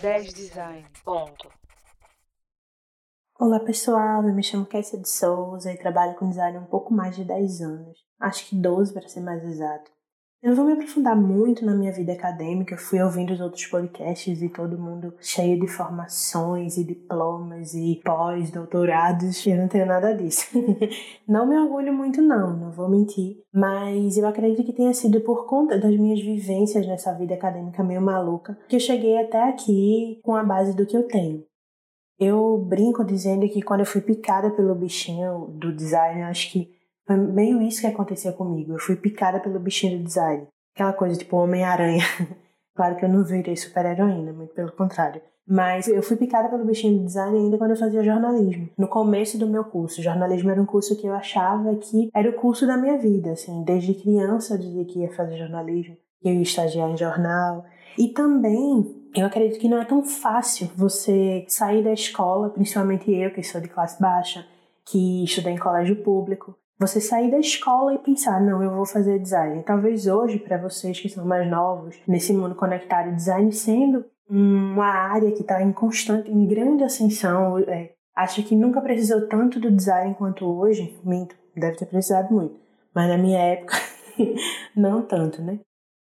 10 Design. Ponto. Olá pessoal, eu me chamo Kessia de Souza e trabalho com design há um pouco mais de 10 anos, acho que 12 para ser mais exato. Eu não vou me aprofundar muito na minha vida acadêmica, fui ouvindo os outros podcasts e todo mundo cheio de formações e diplomas e pós-doutorados, eu não tenho nada disso. não me orgulho muito não, não vou mentir, mas eu acredito que tenha sido por conta das minhas vivências nessa vida acadêmica meio maluca que eu cheguei até aqui com a base do que eu tenho. Eu brinco dizendo que quando eu fui picada pelo bichinho do design, acho que foi meio isso que aconteceu comigo. Eu fui picada pelo bichinho do design. Aquela coisa tipo Homem-Aranha. claro que eu não virei super-heroína, muito pelo contrário. Mas eu fui picada pelo bichinho do design ainda quando eu fazia jornalismo. No começo do meu curso. Jornalismo era um curso que eu achava que era o curso da minha vida, assim. Desde criança eu dizia que ia fazer jornalismo, que eu ia estagiar em jornal. E também eu acredito que não é tão fácil você sair da escola, principalmente eu, que sou de classe baixa, que estudei em colégio público, você sair da escola e pensar, não, eu vou fazer design. Talvez hoje, para vocês que são mais novos, nesse mundo conectado, design sendo uma área que está em constante, em grande ascensão, é, acho que nunca precisou tanto do design quanto hoje. Minto, deve ter precisado muito. Mas na minha época, não tanto, né?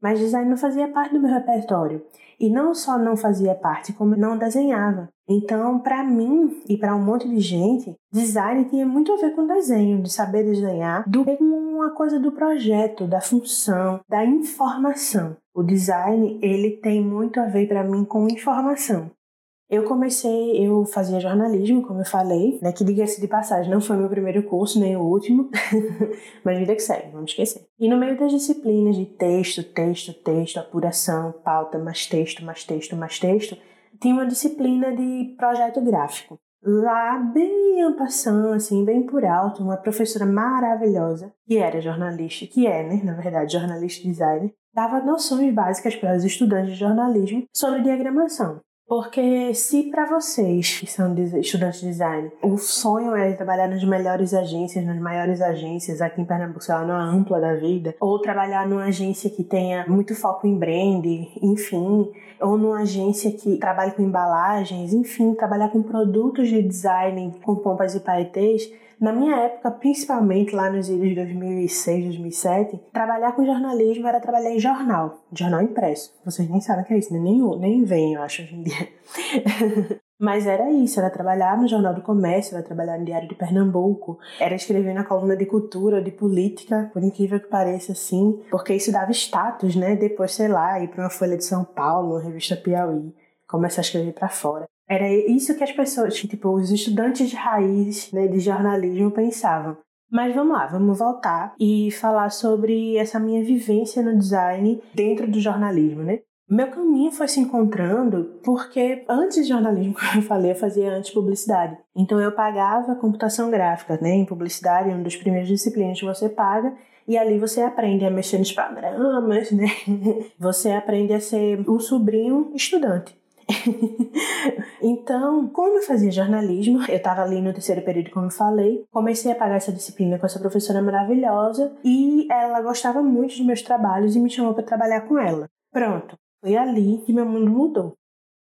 Mas design não fazia parte do meu repertório. E não só não fazia parte, como não desenhava. Então, para mim e para um monte de gente, design tinha muito a ver com desenho, de saber desenhar, do que uma coisa do projeto, da função, da informação. O design, ele tem muito a ver para mim com informação. Eu comecei, eu fazia jornalismo, como eu falei, né? Que diga-se de passagem, não foi meu primeiro curso, nem o último, mas vida que segue, vamos esquecer. E no meio das disciplinas de texto, texto, texto, apuração, pauta, mais texto, mais texto, mais texto, tinha uma disciplina de projeto gráfico. Lá, bem ampassando, assim, bem por alto, uma professora maravilhosa, que era jornalista, que é, né, na verdade, jornalista designer, dava noções básicas para os estudantes de jornalismo sobre diagramação. Porque se para vocês que são estudantes de design, o sonho é trabalhar nas melhores agências, nas maiores agências aqui em Pernambuco, sei lá, numa ampla da vida, ou trabalhar numa agência que tenha muito foco em brand, enfim, ou numa agência que trabalhe com embalagens, enfim, trabalhar com produtos de design com pompas e paetês, na minha época, principalmente lá nos anos de 2006, 2007, trabalhar com jornalismo era trabalhar em jornal, jornal impresso. Vocês nem sabem o que é isso, né? nem, nem vem, eu acho, hoje em dia. Mas era isso, era trabalhar no Jornal do Comércio, era trabalhar no Diário de Pernambuco, era escrever na coluna de cultura, de política, por incrível que pareça, assim, porque isso dava status, né? Depois, sei lá, ir para uma Folha de São Paulo, uma revista Piauí, começar a escrever para fora. Era isso que as pessoas, tipo, os estudantes de raiz né, de jornalismo pensavam. Mas vamos lá, vamos voltar e falar sobre essa minha vivência no design dentro do jornalismo, né? Meu caminho foi se encontrando porque antes de jornalismo, como eu falei, eu fazia antes publicidade. Então eu pagava computação gráfica, né? Em publicidade, é uma das primeiras disciplinas que você paga. E ali você aprende a mexer nos programas, né? Você aprende a ser um sobrinho estudante. então, como eu fazia jornalismo, eu estava ali no terceiro período, como eu falei, comecei a pagar essa disciplina com essa professora maravilhosa e ela gostava muito dos meus trabalhos e me chamou para trabalhar com ela. Pronto, foi ali que meu mundo mudou.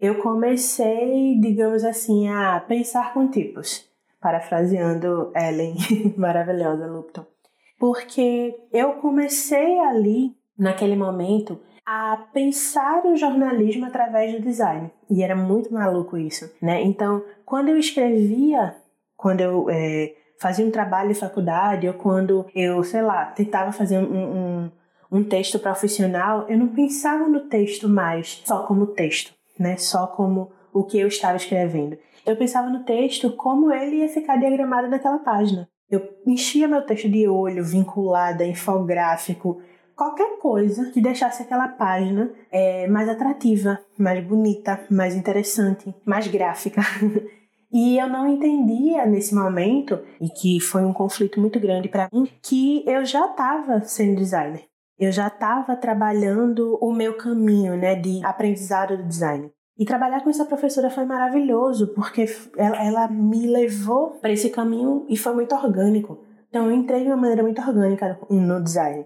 Eu comecei, digamos assim, a pensar com tipos, parafraseando Ellen, maravilhosa Lupton. Porque eu comecei ali, naquele momento, a pensar o jornalismo através do design. E era muito maluco isso, né? Então, quando eu escrevia, quando eu é, fazia um trabalho de faculdade, ou quando eu, sei lá, tentava fazer um, um, um texto profissional, eu não pensava no texto mais só como texto, né? Só como o que eu estava escrevendo. Eu pensava no texto como ele ia ficar diagramado naquela página. Eu enchia meu texto de olho, vinculada, infográfico, qualquer coisa que deixasse aquela página é, mais atrativa, mais bonita, mais interessante, mais gráfica. E eu não entendia nesse momento, e que foi um conflito muito grande para mim, que eu já estava sendo designer. Eu já estava trabalhando o meu caminho, né, de aprendizado do design. E trabalhar com essa professora foi maravilhoso, porque ela, ela me levou para esse caminho e foi muito orgânico. Então eu entrei de uma maneira muito orgânica no design.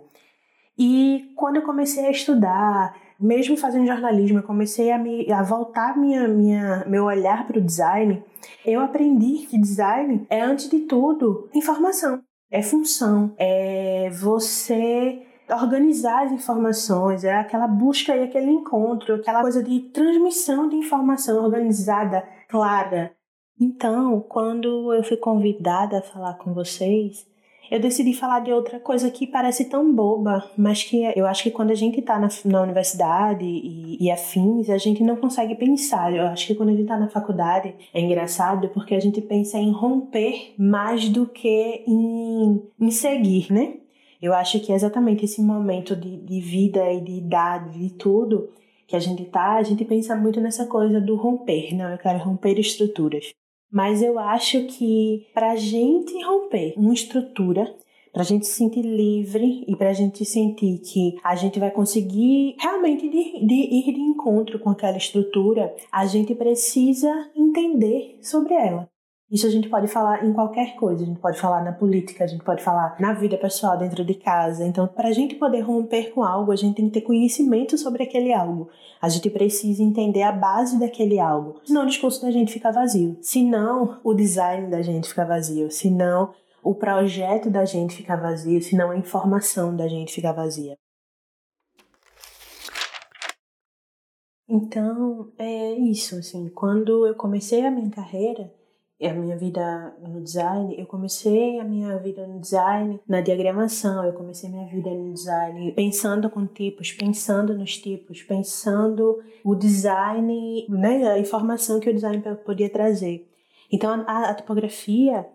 E quando eu comecei a estudar, mesmo fazendo jornalismo, eu comecei a, me, a voltar minha, minha, meu olhar para o design. Eu aprendi que design é, antes de tudo, informação, é função, é você organizar as informações, é aquela busca e aquele encontro, aquela coisa de transmissão de informação organizada, clara. Então, quando eu fui convidada a falar com vocês, eu decidi falar de outra coisa que parece tão boba, mas que eu acho que quando a gente está na, na, universidade e, e, afins, a gente não consegue pensar. Eu acho que quando a gente está na faculdade é engraçado porque a gente pensa em romper mais do que em, em seguir, né? Eu acho que é exatamente esse momento de, de vida e de idade, de tudo que a gente tá, a gente pensa muito nessa coisa do romper, não, eu quero romper estruturas. Mas eu acho que para a gente romper uma estrutura, para a gente se sentir livre e para a gente sentir que a gente vai conseguir realmente de, de ir de encontro com aquela estrutura, a gente precisa entender sobre ela. Isso a gente pode falar em qualquer coisa, a gente pode falar na política, a gente pode falar na vida pessoal dentro de casa. Então, para a gente poder romper com algo, a gente tem que ter conhecimento sobre aquele algo. A gente precisa entender a base daquele algo. Senão o discurso da gente fica vazio. Senão o design da gente fica vazio. Senão o projeto da gente fica vazio. Senão a informação da gente fica vazia. Então, é isso, assim, quando eu comecei a minha carreira, a minha vida no design, eu comecei a minha vida no design na diagramação, eu comecei minha vida no design pensando com tipos, pensando nos tipos, pensando o design, né, a informação que o design podia trazer. Então a, a tipografia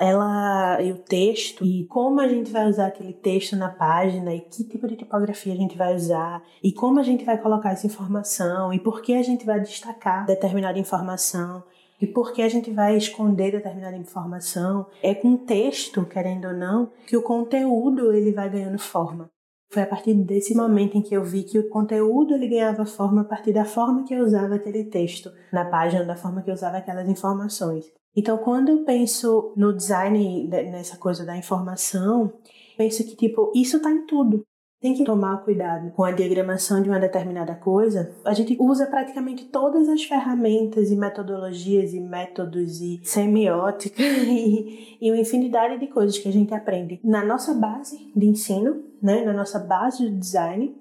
ela e o texto e como a gente vai usar aquele texto na página e que tipo de tipografia a gente vai usar e como a gente vai colocar essa informação e por que a gente vai destacar determinada informação e por que a gente vai esconder determinada informação. É com texto, querendo ou não, que o conteúdo ele vai ganhando forma. Foi a partir desse momento em que eu vi que o conteúdo ele ganhava forma a partir da forma que eu usava aquele texto na página, da forma que eu usava aquelas informações. Então, quando eu penso no design, nessa coisa da informação, penso que, tipo, isso está em tudo tem que tomar cuidado com a diagramação de uma determinada coisa. A gente usa praticamente todas as ferramentas e metodologias e métodos e semiótica e, e uma infinidade de coisas que a gente aprende na nossa base de ensino, né, na nossa base de design,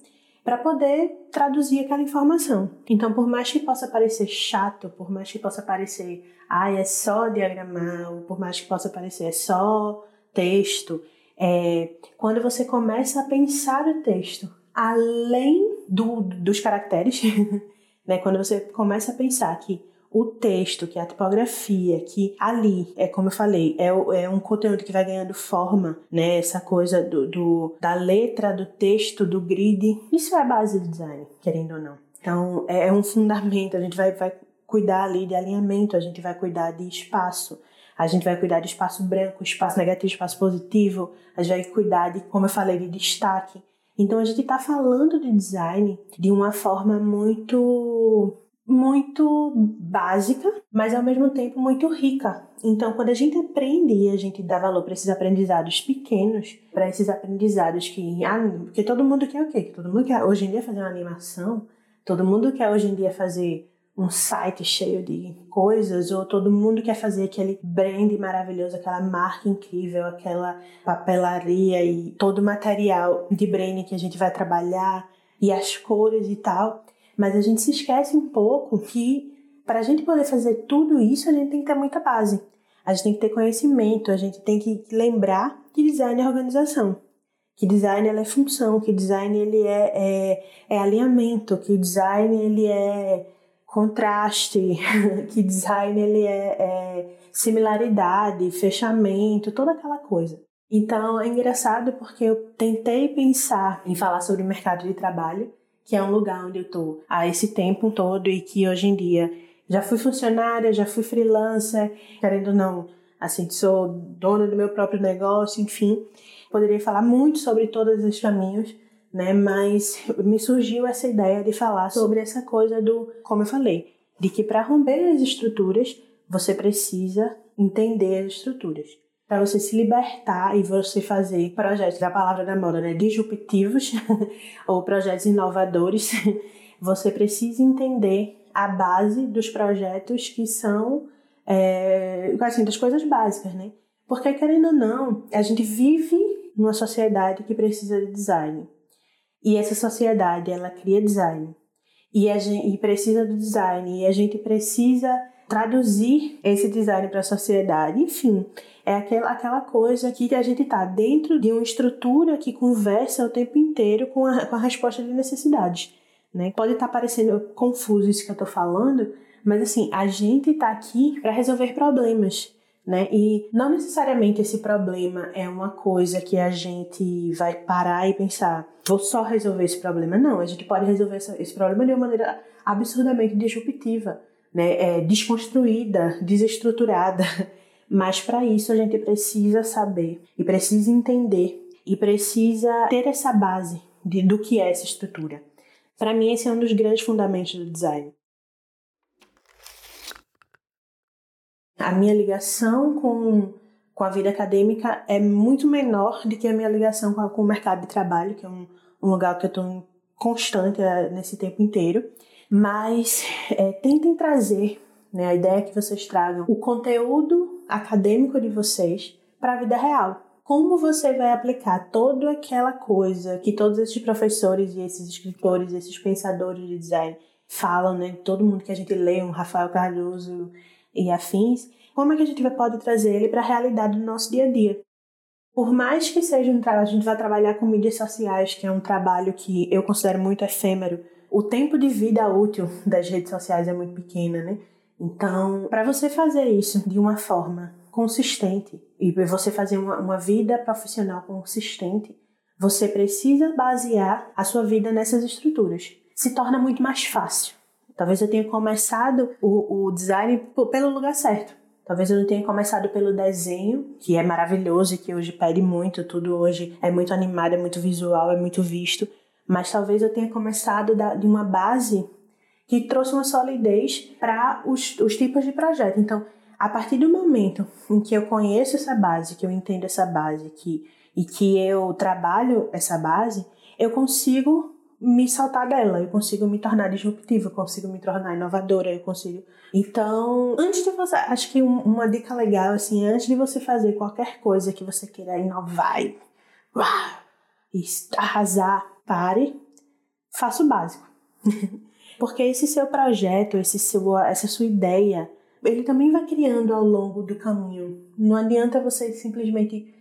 para poder traduzir aquela informação. Então, por mais que possa parecer chato, por mais que possa parecer, ah, é só diagramar, ou por mais que possa parecer, é só texto, é, quando você começa a pensar o texto além do, dos caracteres, né? quando você começa a pensar que o texto, que a tipografia, que ali, é como eu falei, é, é um conteúdo que vai ganhando forma, né? Essa coisa do, do, da letra, do texto, do grid. Isso é a base do design, querendo ou não. Então, é, é um fundamento, a gente vai, vai cuidar ali de alinhamento, a gente vai cuidar de espaço, a gente vai cuidar de espaço branco, espaço negativo, espaço positivo, a gente vai cuidar de, como eu falei, de destaque. Então a gente está falando de design de uma forma muito muito básica, mas ao mesmo tempo muito rica. Então, quando a gente aprende e a gente dá valor para esses aprendizados pequenos, para esses aprendizados que, ah, porque todo mundo quer o quê? Todo mundo quer hoje em dia fazer uma animação, todo mundo quer hoje em dia fazer um site cheio de coisas, ou todo mundo quer fazer aquele brand maravilhoso, aquela marca incrível, aquela papelaria e todo o material de brand que a gente vai trabalhar e as cores e tal. Mas a gente se esquece um pouco que para a gente poder fazer tudo isso, a gente tem que ter muita base. A gente tem que ter conhecimento, a gente tem que lembrar que design é organização. Que design é função, que design ele é, é, é alinhamento, que design ele é contraste, que design ele é, é similaridade, fechamento, toda aquela coisa. Então é engraçado porque eu tentei pensar em falar sobre o mercado de trabalho, que é um lugar onde eu estou há esse tempo todo e que hoje em dia já fui funcionária, já fui freelancer, querendo ou não, assim, sou dona do meu próprio negócio, enfim. Poderia falar muito sobre todos os caminhos, né? Mas me surgiu essa ideia de falar sobre essa coisa do, como eu falei, de que para romper as estruturas você precisa entender as estruturas. para você se libertar e você fazer projetos da palavra da moda, né, disruptivos ou projetos inovadores, você precisa entender a base dos projetos que são é, assim, das coisas básicas, né? Porque querendo ou não, a gente vive numa sociedade que precisa de design. E essa sociedade, ela cria design. E, a gente, e precisa do design. E a gente precisa traduzir esse design para a sociedade. Enfim, é aquela, aquela coisa que a gente está dentro de uma estrutura que conversa o tempo inteiro com a, com a resposta de necessidades. Né? Pode estar tá parecendo confuso isso que eu estou falando, mas assim, a gente está aqui para resolver problemas né? E não necessariamente esse problema é uma coisa que a gente vai parar e pensar, vou só resolver esse problema. Não, a gente pode resolver esse problema de uma maneira absurdamente disruptiva, né? É, desconstruída, desestruturada. Mas para isso a gente precisa saber e precisa entender e precisa ter essa base de, do que é essa estrutura. Para mim, esse é um dos grandes fundamentos do design. A minha ligação com, com a vida acadêmica é muito menor do que a minha ligação com, a, com o mercado de trabalho, que é um, um lugar que eu estou constante é, nesse tempo inteiro. Mas é, tentem trazer, né, a ideia é que vocês tragam o conteúdo acadêmico de vocês para a vida real. Como você vai aplicar toda aquela coisa que todos esses professores e esses escritores, esses pensadores de design falam, né? Todo mundo que a gente lê, um Rafael Cardoso, e afins, como é que a gente pode trazer ele para a realidade do nosso dia a dia? Por mais que seja um trabalho, a gente vai trabalhar com mídias sociais, que é um trabalho que eu considero muito efêmero, o tempo de vida útil das redes sociais é muito pequena, né? Então, para você fazer isso de uma forma consistente e você fazer uma, uma vida profissional consistente, você precisa basear a sua vida nessas estruturas. Se torna muito mais fácil. Talvez eu tenha começado o, o design pelo lugar certo. Talvez eu não tenha começado pelo desenho, que é maravilhoso e que hoje pede muito, tudo hoje é muito animado, é muito visual, é muito visto. Mas talvez eu tenha começado da, de uma base que trouxe uma solidez para os, os tipos de projeto. Então, a partir do momento em que eu conheço essa base, que eu entendo essa base que, e que eu trabalho essa base, eu consigo me saltar dela, eu consigo me tornar disruptiva, eu consigo me tornar inovadora, eu consigo. Então, antes de você, acho que uma dica legal assim, antes de você fazer qualquer coisa que você queira inovar e, e arrasar, pare, faça o básico. Porque esse seu projeto, esse seu, essa sua ideia, ele também vai criando ao longo do caminho. Não adianta você simplesmente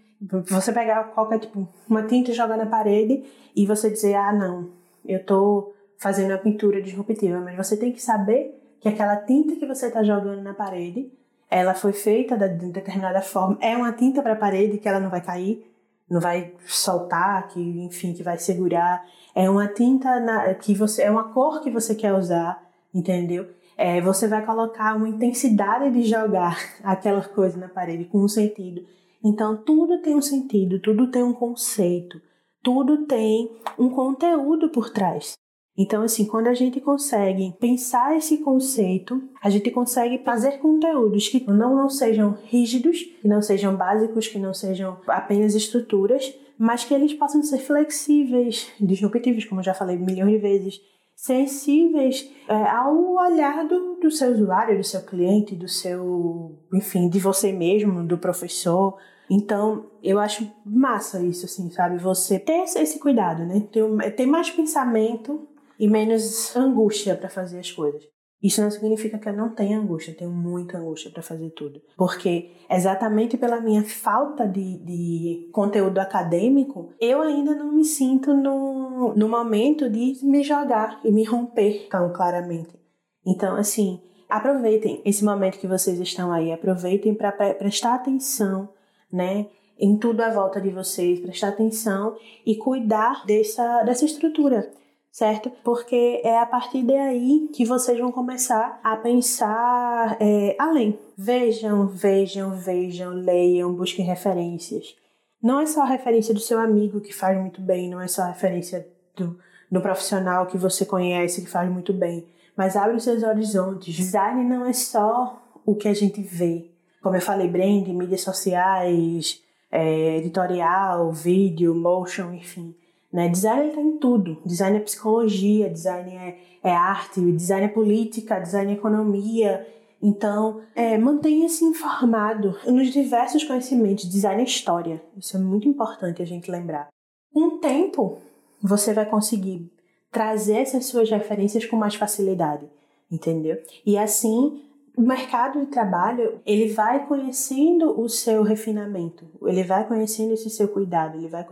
você pegar qualquer tipo uma tinta e jogar na parede e você dizer ah não eu estou fazendo a pintura disruptiva, mas você tem que saber que aquela tinta que você está jogando na parede, ela foi feita de determinada forma, é uma tinta para a parede que ela não vai cair, não vai soltar, que enfim, que vai segurar, é uma tinta na, que você é uma cor que você quer usar, entendeu? É, você vai colocar uma intensidade de jogar aquela coisa na parede com um sentido. Então tudo tem um sentido, tudo tem um conceito tudo tem um conteúdo por trás. Então, assim, quando a gente consegue pensar esse conceito, a gente consegue fazer conteúdos que não, não sejam rígidos, que não sejam básicos, que não sejam apenas estruturas, mas que eles possam ser flexíveis, disruptivos, como já falei milhões de vezes, sensíveis é, ao olhar do, do seu usuário, do seu cliente, do seu, enfim, de você mesmo, do professor, então, eu acho massa isso, assim, sabe? Você ter esse cuidado, né? Ter, ter mais pensamento e menos angústia para fazer as coisas. Isso não significa que eu não tenha angústia, eu tenho muita angústia para fazer tudo. Porque exatamente pela minha falta de, de conteúdo acadêmico, eu ainda não me sinto no, no momento de me jogar e me romper tão claramente. Então, assim, aproveitem esse momento que vocês estão aí, aproveitem para prestar atenção né? Em tudo à volta de vocês, prestar atenção e cuidar dessa, dessa estrutura, certo? Porque é a partir daí que vocês vão começar a pensar é, além. Vejam, vejam, vejam, leiam, busquem referências. Não é só a referência do seu amigo que faz muito bem, não é só a referência do, do profissional que você conhece que faz muito bem, mas abre os seus horizontes. Design não é só o que a gente vê, como eu falei, brand, mídias sociais, é, editorial, vídeo, motion, enfim. Né? Design está em tudo. Design é psicologia, design é, é arte, design é política, design é economia. Então, é, mantenha-se informado nos diversos conhecimentos. Design é história. Isso é muito importante a gente lembrar. Com o tempo, você vai conseguir trazer essas suas referências com mais facilidade, entendeu? E assim, o mercado de trabalho, ele vai conhecendo o seu refinamento, ele vai conhecendo esse seu cuidado, ele vai,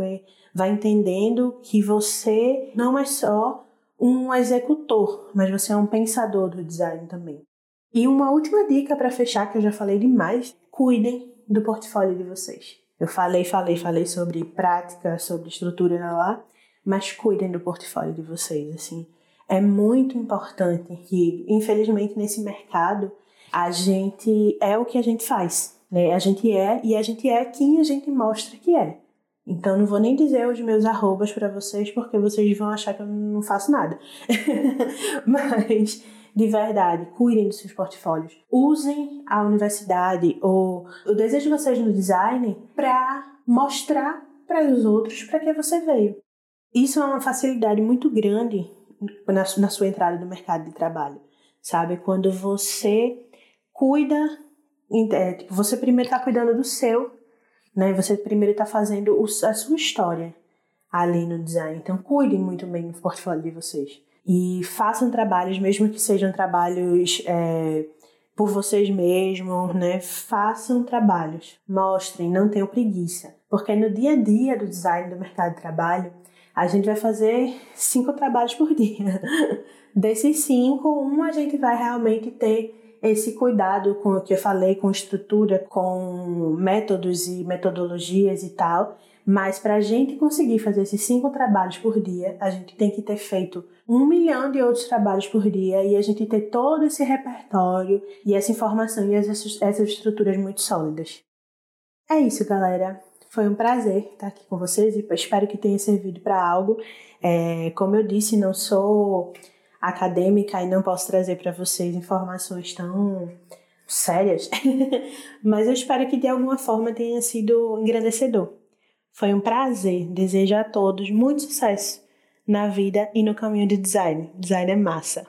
vai entendendo que você não é só um executor, mas você é um pensador do design também. E uma última dica para fechar, que eu já falei demais, cuidem do portfólio de vocês. Eu falei, falei, falei sobre prática, sobre estrutura lá, mas cuidem do portfólio de vocês, assim. É muito importante que, infelizmente, nesse mercado, a gente é o que a gente faz, né? A gente é e a gente é quem a gente mostra que é. Então, não vou nem dizer os meus arrobas para vocês, porque vocês vão achar que eu não faço nada. Mas, de verdade, cuidem dos seus portfólios. Usem a universidade ou o desejo de vocês no design para mostrar para os outros para que você veio. Isso é uma facilidade muito grande na, na sua entrada no mercado de trabalho, sabe? Quando você cuida, é, tipo, você primeiro está cuidando do seu, né? Você primeiro está fazendo a sua história ali no design. Então, cuidem muito bem do portfólio de vocês. E façam trabalhos, mesmo que sejam trabalhos é, por vocês mesmos, né? Façam trabalhos, mostrem, não tenham preguiça. Porque no dia a dia do design do mercado de trabalho, a gente vai fazer cinco trabalhos por dia. Desses cinco, um a gente vai realmente ter esse cuidado com o que eu falei, com estrutura, com métodos e metodologias e tal. Mas para a gente conseguir fazer esses cinco trabalhos por dia, a gente tem que ter feito um milhão de outros trabalhos por dia e a gente ter todo esse repertório e essa informação e essas, estruturas muito sólidas. É isso, galera. Foi um prazer estar aqui com vocês e espero que tenha servido para algo. É, como eu disse, não sou acadêmica e não posso trazer para vocês informações tão sérias, mas eu espero que de alguma forma tenha sido engrandecedor. Foi um prazer. Desejo a todos muito sucesso na vida e no caminho de design. Design é massa.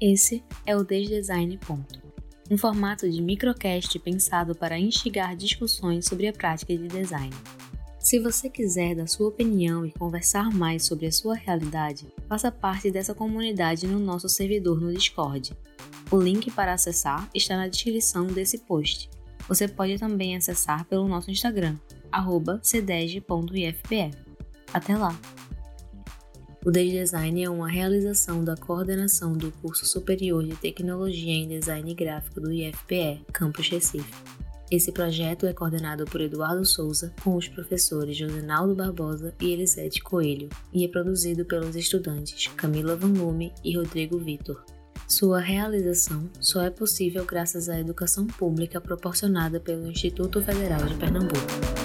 Esse é o Desdesign Ponto um formato de microcast pensado para instigar discussões sobre a prática de design. Se você quiser dar sua opinião e conversar mais sobre a sua realidade, faça parte dessa comunidade no nosso servidor no Discord. O link para acessar está na descrição desse post. Você pode também acessar pelo nosso Instagram, cdeg.ifpe. Até lá! O Design é uma realização da coordenação do Curso Superior de Tecnologia em Design Gráfico do IFPE, Campus Recife. Esse projeto é coordenado por Eduardo Souza, com os professores Josenaldo Barbosa e Elisete Coelho, e é produzido pelos estudantes Camila Van Lume e Rodrigo Vitor. Sua realização só é possível graças à educação pública proporcionada pelo Instituto Federal de Pernambuco.